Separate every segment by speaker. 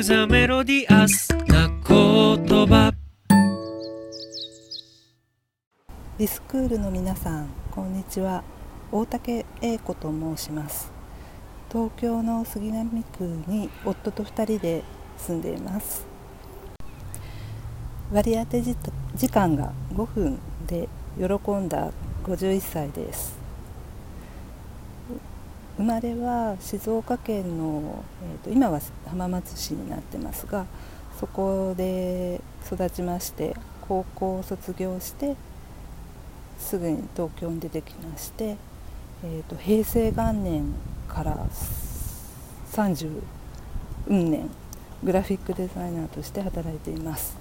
Speaker 1: クザメロディアスな言葉
Speaker 2: ディスクールの皆さんこんにちは。大竹英子と申します。東京の杉並区に夫と2人で住んでいます。割り当て時間が5分で喜んだ51歳です。生まれは静岡県の、えーと、今は浜松市になってますがそこで育ちまして高校を卒業してすぐに東京に出てきまして、えーと、平成元年から30年グラフィックデザイナーとして働いています。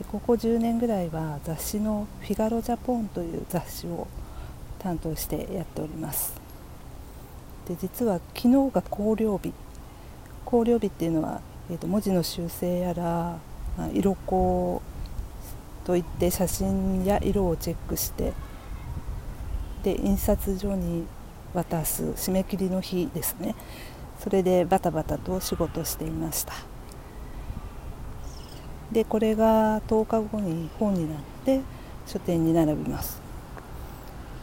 Speaker 2: でここ10年ぐらいは雑誌の「フィガロ・ジャポン」という雑誌を担当してやっております。で実は昨日が光量日。光量日っていうのは、えーと、文字の修正やら、まあ、色光といって写真や色をチェックしてで印刷所に渡す締め切りの日ですね。それでバタバタと仕事していました。でこれが10日後に本になって書店に並びます。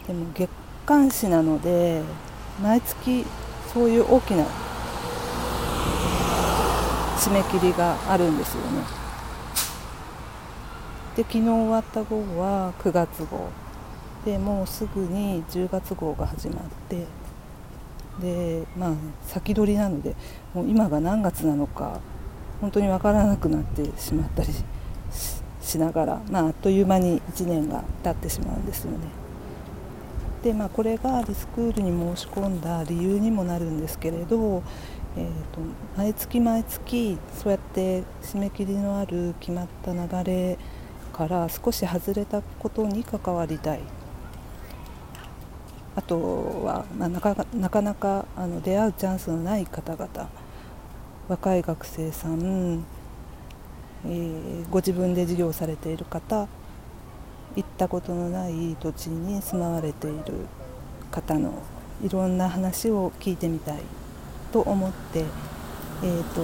Speaker 2: でも月刊誌なので毎月そういう大きな締め切りがあるんですよね。で昨日終わった号は9月号。でもうすぐに10月号が始まって。でまあ先取りなのでもう今が何月なのか本当に分からなくなってしまったりしながら、まあ、あっという間に1年が経ってしまうんですよね。でまあ、これがリスクールに申し込んだ理由にもなるんですけれど、えーと、毎月毎月そうやって締め切りのある決まった流れから少し外れたことに関わりたい。あとは、まあ、なかなかなかあの出会うチャンスのない方々若い学生さん、えー、ご自分で事業されている方行ったことのない土地に住まわれている方のいろんな話を聞いてみたいと思って、えーと、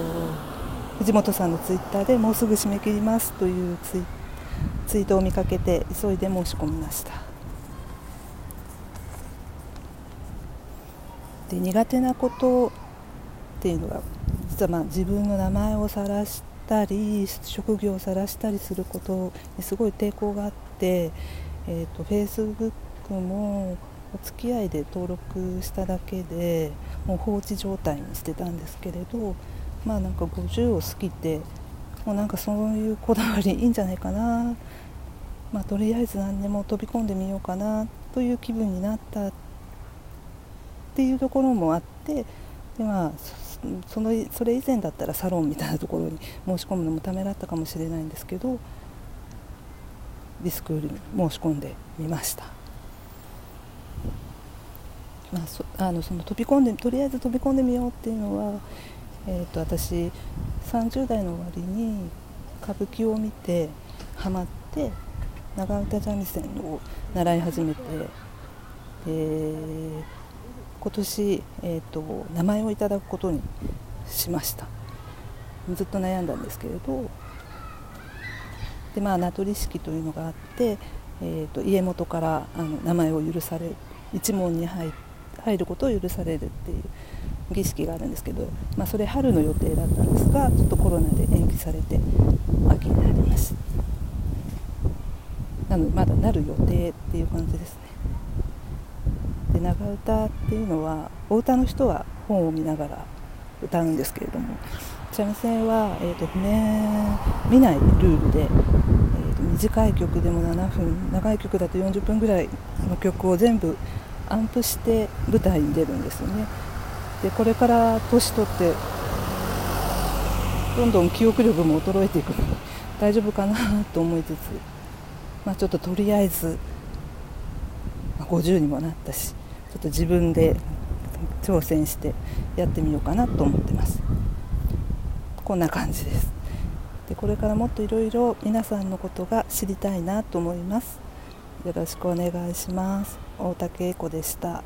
Speaker 2: 藤本さんのツイッターでもうすぐ締め切りますというツイツイートを見かけて急いで申し込みました。で苦手なことっていうのが実はまあ自分の名前を晒したり職業を晒したりすることにすごい抵抗があってて、えーと、フェイスブックもお付き合いで登録しただけでもう放置状態にしてたんですけれどまあなんか50を過ぎてもうなんかそういうこだわりいいんじゃないかな、まあ、とりあえず何でも飛び込んでみようかなという気分になった。っていうところもあってで、まあ、そのそれ以前だったらサロンみたいなところに申し込むのもためらったかもしれないんですけどディスクールに申し込んでみました。まあ、そあのその飛び込んでとりあえず飛び込んでみようっていうのは、えーと、私30代の終わりに歌舞伎を見てハマって長唄三味線を習い始めてで今年、えーと、名前をいただくことにしましたずっと悩んだんですけれどでまあ名取式というのがあって、えーと、家元からあの名前を許される一門に入入ることを許されるっていう儀式があるんですけど、まあ、それ春の予定だったんですがちょっとコロナで延期されて秋になりますなのでまだなる予定っていう感じですね。で長唄っていうのはお歌の人は本を見ながら歌うんですけれども三味線は、えーと、譜面見ないルールで、短い曲でも7分長い曲だと40分ぐらいの曲を全部アンプして舞台に出るんですよね。でこれから年取ってどんどん記憶力も衰えていくので大丈夫かなと思いつつ、まあ、ちょっととりあえず、まあ、50にもなったしちょっと自分で挑戦してやってみようかなと思ってます。こんな感じです。でこれからもっといろいろ皆さんのことが知りたいなと思います。よろしくお願いします。大竹英子でした。